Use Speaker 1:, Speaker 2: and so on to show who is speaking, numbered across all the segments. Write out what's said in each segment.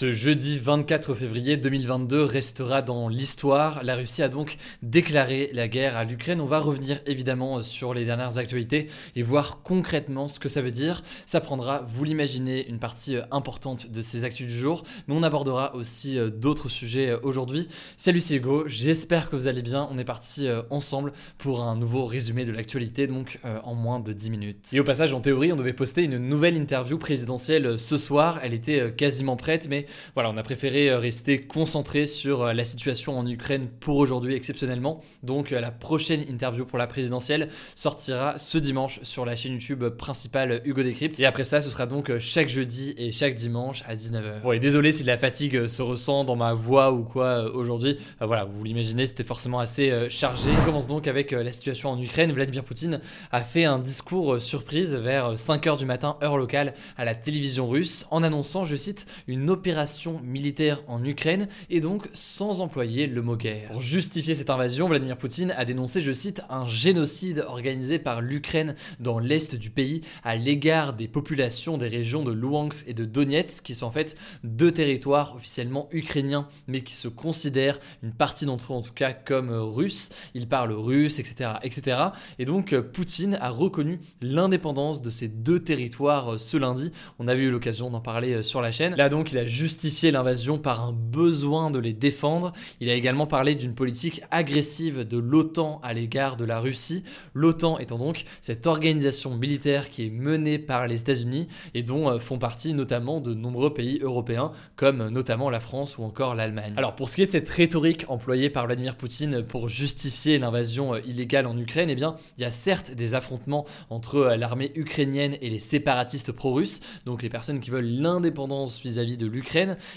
Speaker 1: Ce jeudi 24 février 2022 restera dans l'histoire. La Russie a donc déclaré la guerre à l'Ukraine. On va revenir évidemment sur les dernières actualités et voir concrètement ce que ça veut dire. Ça prendra, vous l'imaginez, une partie euh, importante de ces actus du jour, mais on abordera aussi euh, d'autres sujets euh, aujourd'hui. Salut c'est Hugo, j'espère que vous allez bien. On est parti ensemble pour un nouveau résumé de l'actualité, donc en moins de 10 minutes. Et au passage, en théorie, on devait poster une nouvelle interview présidentielle ce soir. Elle était quasiment prête, mais voilà, on a préféré euh, rester concentré sur euh, la situation en Ukraine pour aujourd'hui exceptionnellement. Donc euh, la prochaine interview pour la présidentielle sortira ce dimanche sur la chaîne YouTube principale Hugo Décrypte. Et après ça, ce sera donc chaque jeudi et chaque dimanche à 19h. Bon, et désolé si la fatigue se ressent dans ma voix ou quoi aujourd'hui. Voilà, vous l'imaginez, c'était forcément assez chargé. On commence donc avec la situation en Ukraine. Vladimir Poutine a fait un discours surprise vers 5h du matin, heure locale, à la télévision russe, en annonçant, je cite, une opération militaire en Ukraine et donc sans employer le mot guerre. Pour justifier cette invasion, Vladimir Poutine a dénoncé, je cite, un génocide organisé par l'Ukraine dans l'est du pays à l'égard des populations des régions de Luhansk et de Donetsk, qui sont en fait deux territoires officiellement ukrainiens, mais qui se considèrent, une partie d'entre eux en tout cas, comme russes. Ils parlent russe, etc. etc. Et donc Poutine a reconnu l'indépendance de ces deux territoires ce lundi. On avait eu l'occasion d'en parler sur la chaîne. Là donc il a juste justifier l'invasion par un besoin de les défendre. Il a également parlé d'une politique agressive de l'OTAN à l'égard de la Russie. L'OTAN étant donc cette organisation militaire qui est menée par les États-Unis et dont euh, font partie notamment de nombreux pays européens, comme notamment la France ou encore l'Allemagne. Alors pour ce qui est de cette rhétorique employée par Vladimir Poutine pour justifier l'invasion euh, illégale en Ukraine, eh bien il y a certes des affrontements entre euh, l'armée ukrainienne et les séparatistes pro-russes, donc les personnes qui veulent l'indépendance vis-à-vis de l'Ukraine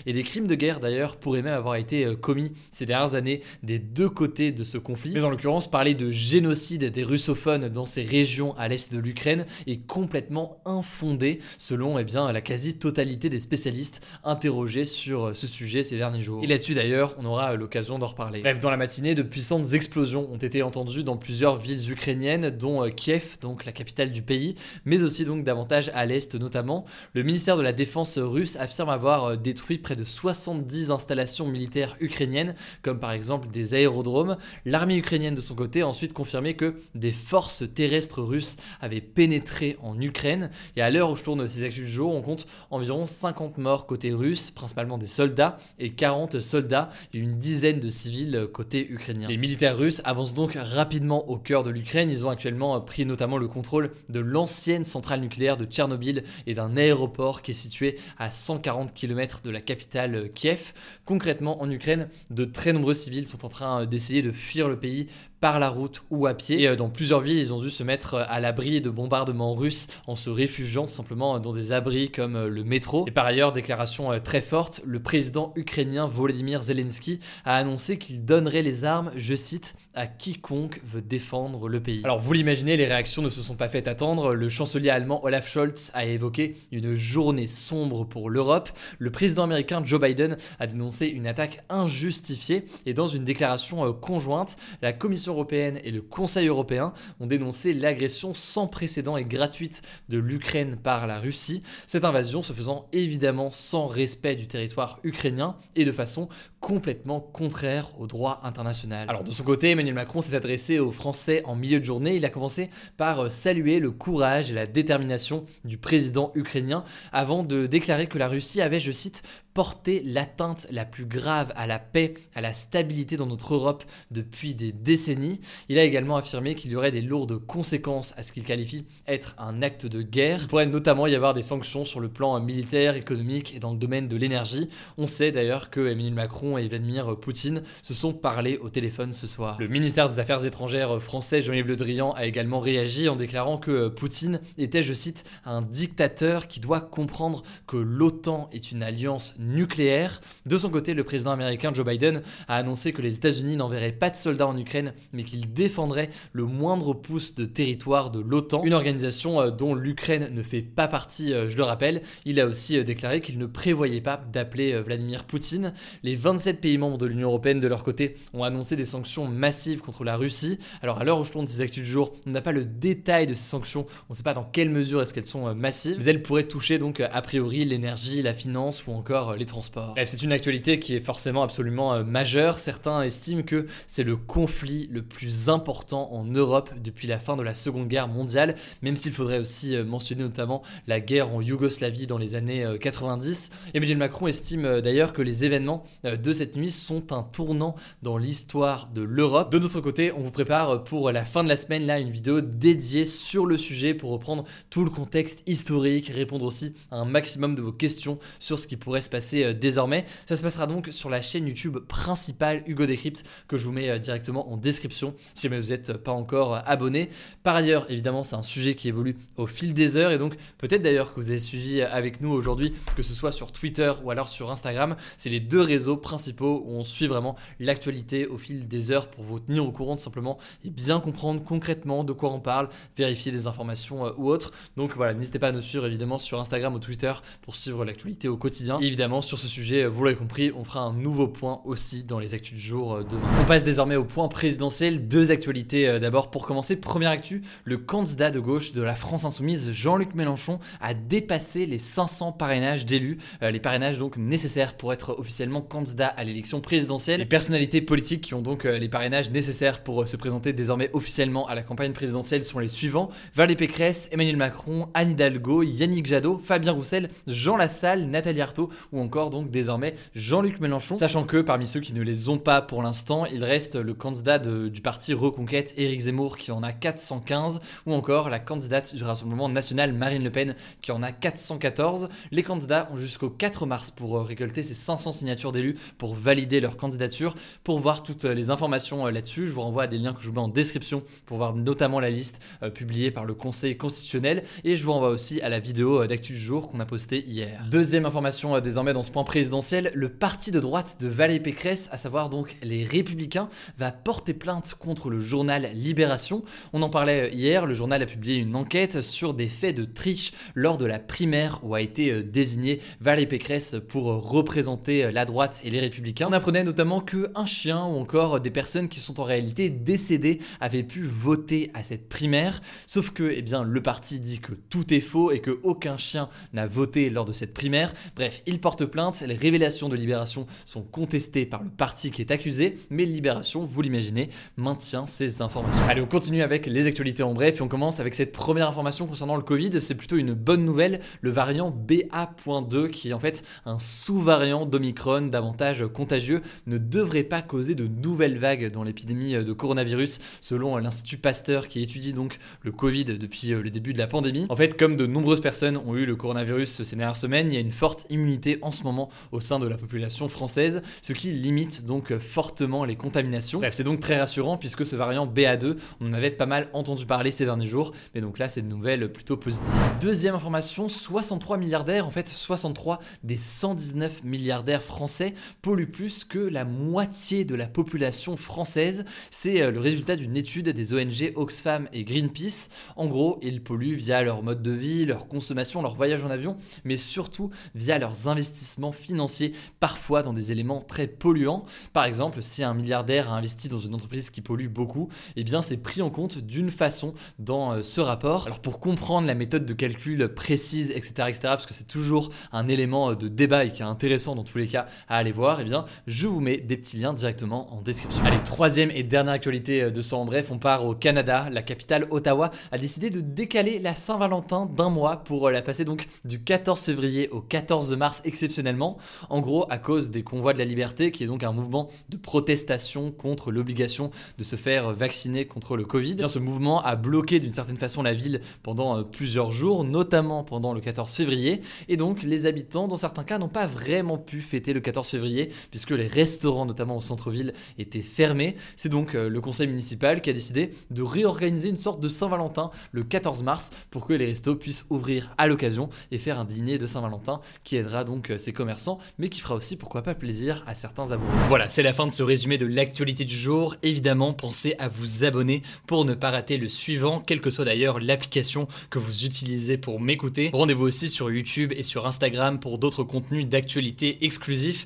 Speaker 1: et des crimes de guerre d'ailleurs pourraient même avoir été euh, commis ces dernières années des deux côtés de ce conflit. Mais en l'occurrence, parler de génocide des russophones dans ces régions à l'est de l'Ukraine est complètement infondé selon eh bien, la quasi-totalité des spécialistes interrogés sur euh, ce sujet ces derniers jours. Et là-dessus d'ailleurs, on aura euh, l'occasion d'en reparler. Bref, dans la matinée, de puissantes explosions ont été entendues dans plusieurs villes ukrainiennes, dont Kiev, donc la capitale du pays, mais aussi donc davantage à l'est notamment. Le ministère de la Défense russe affirme avoir détruit près de 70 installations militaires ukrainiennes, comme par exemple des aérodromes. L'armée ukrainienne de son côté a ensuite confirmé que des forces terrestres russes avaient pénétré en Ukraine. Et à l'heure où je tourne ces actus du jour, on compte environ 50 morts côté russe, principalement des soldats, et 40 soldats et une dizaine de civils côté ukrainien. Les militaires russes avancent donc rapidement au cœur de l'Ukraine. Ils ont actuellement pris notamment le contrôle de l'ancienne centrale nucléaire de Tchernobyl et d'un aéroport qui est situé à 140 km de la capitale euh, Kiev. Concrètement, en Ukraine, de très nombreux civils sont en train euh, d'essayer de fuir le pays par la route ou à pied. Et euh, dans plusieurs villes, ils ont dû se mettre à l'abri de bombardements russes en se réfugiant tout simplement dans des abris comme le métro. Et par ailleurs, déclaration très forte, le président ukrainien Volodymyr Zelensky a annoncé qu'il donnerait les armes, je cite, à quiconque veut défendre le pays. Alors vous l'imaginez, les réactions ne se sont pas faites attendre. Le chancelier allemand Olaf Scholz a évoqué une journée sombre pour l'Europe. Le président américain Joe Biden a dénoncé une attaque injustifiée et dans une déclaration euh, conjointe, la Commission européenne et le Conseil européen ont dénoncé l'agression sans précédent et gratuite de l'Ukraine par la Russie, cette invasion se faisant évidemment sans respect du territoire ukrainien et de façon complètement contraire au droit international. Alors de son côté, Emmanuel Macron s'est adressé aux Français en milieu de journée. Il a commencé par euh, saluer le courage et la détermination du président ukrainien avant de déclarer que la Russie avait, je cite, porter l'atteinte la plus grave à la paix, à la stabilité dans notre Europe depuis des décennies. Il a également affirmé qu'il y aurait des lourdes conséquences à ce qu'il qualifie être un acte de guerre. Il pourrait notamment y avoir des sanctions sur le plan militaire, économique et dans le domaine de l'énergie. On sait d'ailleurs que Emmanuel Macron et Vladimir Poutine se sont parlé au téléphone ce soir. Le ministère des Affaires étrangères français, Jean-Yves Le Drian, a également réagi en déclarant que Poutine était, je cite, un dictateur qui doit comprendre que l'OTAN est une alliance nucléaire. De son côté, le président américain Joe Biden a annoncé que les États-Unis n'enverraient pas de soldats en Ukraine, mais qu'ils défendraient le moindre pouce de territoire de l'OTAN, une organisation euh, dont l'Ukraine ne fait pas partie, euh, je le rappelle. Il a aussi euh, déclaré qu'il ne prévoyait pas d'appeler Vladimir Poutine. Les 27 pays membres de l'Union européenne, de leur côté, ont annoncé des sanctions massives contre la Russie. Alors à l'heure où je tourne ces actus du jour, on n'a pas le détail de ces sanctions, on ne sait pas dans quelle mesure est-ce qu'elles sont massives, mais elles pourraient toucher donc a priori l'énergie, la finance ou encore les transports. C'est une actualité qui est forcément absolument euh, majeure. Certains estiment que c'est le conflit le plus important en Europe depuis la fin de la Seconde Guerre mondiale, même s'il faudrait aussi euh, mentionner notamment la guerre en Yougoslavie dans les années 90. Euh, Emmanuel Macron estime d'ailleurs que les événements de cette nuit sont un tournant dans l'histoire de l'Europe. De notre côté, on vous prépare pour la fin de la semaine là une vidéo dédiée sur le sujet pour reprendre tout le contexte historique, répondre aussi à un maximum de vos questions sur ce qui pourrait se passer euh, désormais. Ça se passera donc sur la chaîne YouTube principale Hugo Decrypt que je vous mets euh, directement en description si jamais vous n'êtes pas encore euh, abonné. Par ailleurs, évidemment, c'est un sujet qui évolue au fil des heures et donc peut-être d'ailleurs que vous avez suivi avec nous aujourd'hui, que ce soit sur Twitter ou alors sur Instagram. C'est les deux réseaux principaux où on suit vraiment l'actualité au fil des heures pour vous tenir au courant tout simplement et bien comprendre concrètement de quoi on parle, vérifier des informations ou autres. Donc voilà, n'hésitez pas à nous suivre évidemment sur Instagram ou Twitter pour suivre l'actualité au quotidien. évidemment, sur ce sujet, vous l'avez compris, on fera un nouveau point aussi dans les actus du jour euh, demain. On passe désormais au point présidentiel. Deux actualités euh, d'abord. Pour commencer, première actu, le candidat de gauche de la France Insoumise, Jean-Luc Mélenchon, a dépassé les 500 parrainages d'élus. Euh, les parrainages donc nécessaires pour être officiellement candidat à l'élection présidentielle. Les personnalités politiques qui ont donc les parrainages nécessaires pour se présenter désormais officiellement à la campagne présidentielle sont les suivants Valérie Pécresse, Emmanuel Macron, Anne Hidalgo, Yannick Jadot, Fabien Roussel, Jean Lassalle, Nathalie Arthaud ou encore donc désormais Jean-Luc Mélenchon, sachant que parmi ceux qui ne les ont pas pour l'instant, il reste le candidat du parti Reconquête, Éric Zemmour, qui en a 415, ou encore la candidate du Rassemblement National, Marine Le Pen, qui en a 414. Les candidats ont jusqu'au 4 mars pour euh, récolter ces 500 signatures d'élus pour valider leur candidature. Pour voir toutes les informations euh, là-dessus, je vous renvoie à des liens que je vous mets en description pour voir notamment la liste euh, publiée par le Conseil constitutionnel, et je vous renvoie aussi à la vidéo d'actu du jour qu'on a postée hier. Deuxième information désormais dans ce point présidentiel, le parti de droite de Valérie Pécresse, à savoir donc les Républicains, va porter plainte contre le journal Libération. On en parlait hier, le journal a publié une enquête sur des faits de triche lors de la primaire où a été euh, désigné Valérie Pécresse pour représenter euh, la droite et les On apprenait notamment que un chien ou encore des personnes qui sont en réalité décédées avaient pu voter à cette primaire, sauf que eh bien, le parti dit que tout est faux et que aucun chien n'a voté lors de cette primaire. Bref, il porte plainte, les révélations de Libération sont contestées par le parti qui est accusé, mais Libération, vous l'imaginez, maintient ces informations. Allez, on continue avec les actualités en bref et on commence avec cette première information concernant le Covid. C'est plutôt une bonne nouvelle, le variant BA.2 qui est en fait un sous-variant d'Omicron davantage contagieux ne devrait pas causer de nouvelles vagues dans l'épidémie de coronavirus selon l'Institut Pasteur qui étudie donc le Covid depuis le début de la pandémie. En fait, comme de nombreuses personnes ont eu le coronavirus ces dernières semaines, il y a une forte immunité en ce moment au sein de la population française, ce qui limite donc fortement les contaminations. Bref, c'est donc très rassurant puisque ce variant BA2, on en avait pas mal entendu parler ces derniers jours, mais donc là c'est une nouvelle plutôt positive. Deuxième information, 63 milliardaires, en fait 63 des 119 milliardaires français polluent plus que la moitié de la population française. C'est euh, le résultat d'une étude des ONG Oxfam et Greenpeace. En gros, ils polluent via leur mode de vie, leur consommation, leur voyage en avion, mais surtout via leurs investissements financiers, parfois dans des éléments très polluants. Par exemple, si un milliardaire a investi dans une entreprise qui pollue beaucoup, eh bien c'est pris en compte d'une façon dans euh, ce rapport. Alors pour comprendre la méthode de calcul précise, etc., etc., parce que c'est toujours un élément euh, de débat et qui est intéressant dans tous les cas à aller voir, eh bien, je vous mets des petits liens directement en description. Allez, troisième et dernière actualité de ce en bref, on part au Canada. La capitale Ottawa a décidé de décaler la Saint-Valentin d'un mois pour la passer donc du 14 février au 14 mars exceptionnellement. En gros, à cause des convois de la liberté, qui est donc un mouvement de protestation contre l'obligation de se faire vacciner contre le Covid. Ce mouvement a bloqué d'une certaine façon la ville pendant euh, plusieurs jours, notamment pendant le 14 février. Et donc, les habitants, dans certains cas, n'ont pas vraiment pu fêter le 14 février, puisque les restaurants, notamment au centre-ville, étaient fermés. C'est donc euh, le conseil municipal qui a décidé de réorganiser une sorte de Saint-Valentin le 14 mars pour que les restos puissent ouvrir à l'occasion et faire un dîner de Saint-Valentin qui aidera donc euh, ces commerçants, mais qui fera aussi, pourquoi pas, plaisir à certains amoureux. Voilà, c'est la fin de ce résumé de l'actualité du jour. Évidemment, pensez à vous abonner pour ne pas rater le suivant, quelle que soit d'ailleurs l'application que vous utilisez pour m'écouter. Rendez-vous aussi sur YouTube et sur Instagram pour d'autres contenus d'actualité exclusifs.